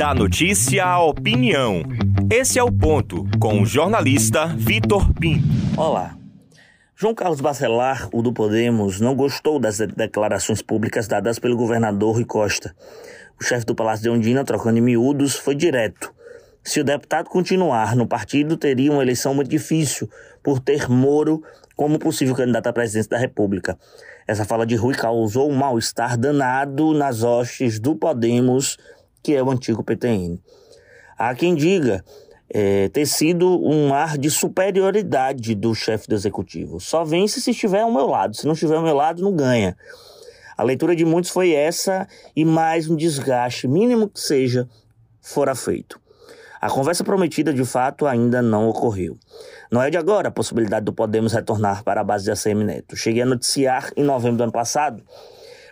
Da notícia à opinião. Esse é o ponto com o jornalista Vitor Pinto. Olá. João Carlos Bacelar, o do Podemos, não gostou das declarações públicas dadas pelo governador Rui Costa. O chefe do Palácio de Ondina, trocando em miúdos, foi direto. Se o deputado continuar no partido, teria uma eleição muito difícil, por ter Moro como possível candidato à presidência da República. Essa fala de Rui causou um mal-estar danado nas hostes do Podemos, que é o antigo PTN. Há quem diga é, ter sido um ar de superioridade do chefe do executivo. Só vence se estiver ao meu lado. Se não estiver ao meu lado, não ganha. A leitura de muitos foi essa e mais um desgaste, mínimo que seja, fora feito. A conversa prometida, de fato, ainda não ocorreu. Não é de agora a possibilidade do Podemos retornar para a base de ACM Neto. Cheguei a noticiar em novembro do ano passado.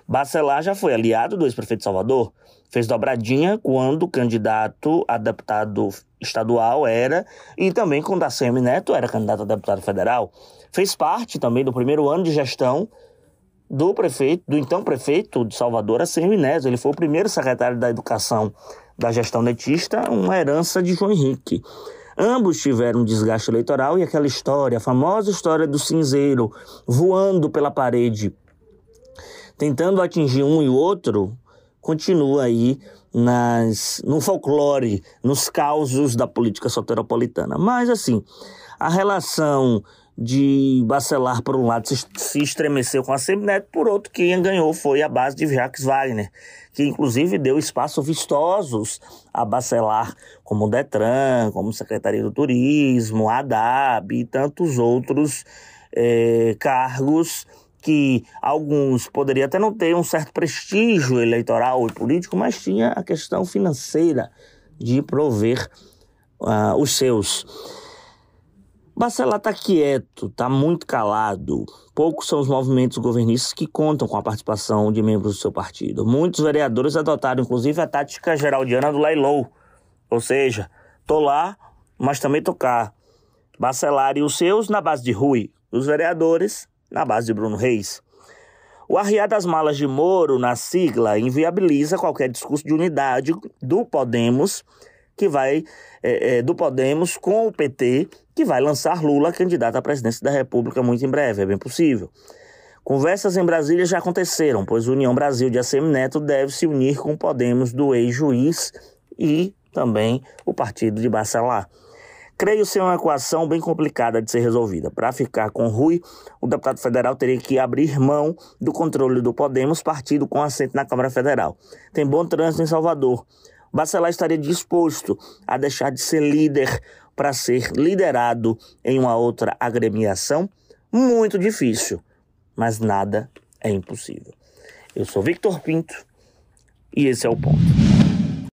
Bacelar já foi aliado do ex-prefeito de Salvador, fez dobradinha quando candidato a deputado estadual era, e também quando a CM Neto era candidato a deputado federal. Fez parte também do primeiro ano de gestão do prefeito, do então prefeito de Salvador, a CM Neto. Ele foi o primeiro secretário da Educação da gestão netista, uma herança de João Henrique. Ambos tiveram um desgaste eleitoral e aquela história, a famosa história do cinzeiro voando pela parede, tentando atingir um e outro, continua aí nas, no folclore, nos causos da política soteropolitana. Mas, assim, a relação de Bacelar, por um lado, se, estremeceu com a Semineto, por outro, quem ganhou foi a base de Jacques Wagner, que inclusive deu espaço vistosos a Bacelar, como o Detran, como Secretaria do Turismo, a ADAB e tantos outros eh, cargos que alguns poderiam até não ter um certo prestígio eleitoral e político, mas tinha a questão financeira de prover uh, os seus. Bacelar está quieto, está muito calado. Poucos são os movimentos governistas que contam com a participação de membros do seu partido. Muitos vereadores adotaram, inclusive, a tática geraldiana do Leilou. Ou seja, tô lá, mas também cá. Bacelar e os seus na base de Rui. Os vereadores na base de Bruno Reis. O arriar das malas de Moro na sigla inviabiliza qualquer discurso de unidade do Podemos, que vai é, é, do Podemos com o PT, que vai lançar Lula candidato à presidência da República muito em breve, é bem possível. Conversas em Brasília já aconteceram, pois União Brasil de ACM Neto deve se unir com o Podemos do ex-juiz e também o partido de Bacelar. Creio ser uma equação bem complicada de ser resolvida. Para ficar com Rui, o deputado federal teria que abrir mão do controle do Podemos, partido com assento na Câmara Federal. Tem bom trânsito em Salvador. Bacelar estaria disposto a deixar de ser líder para ser liderado em uma outra agremiação? Muito difícil, mas nada é impossível. Eu sou Victor Pinto e esse é o ponto.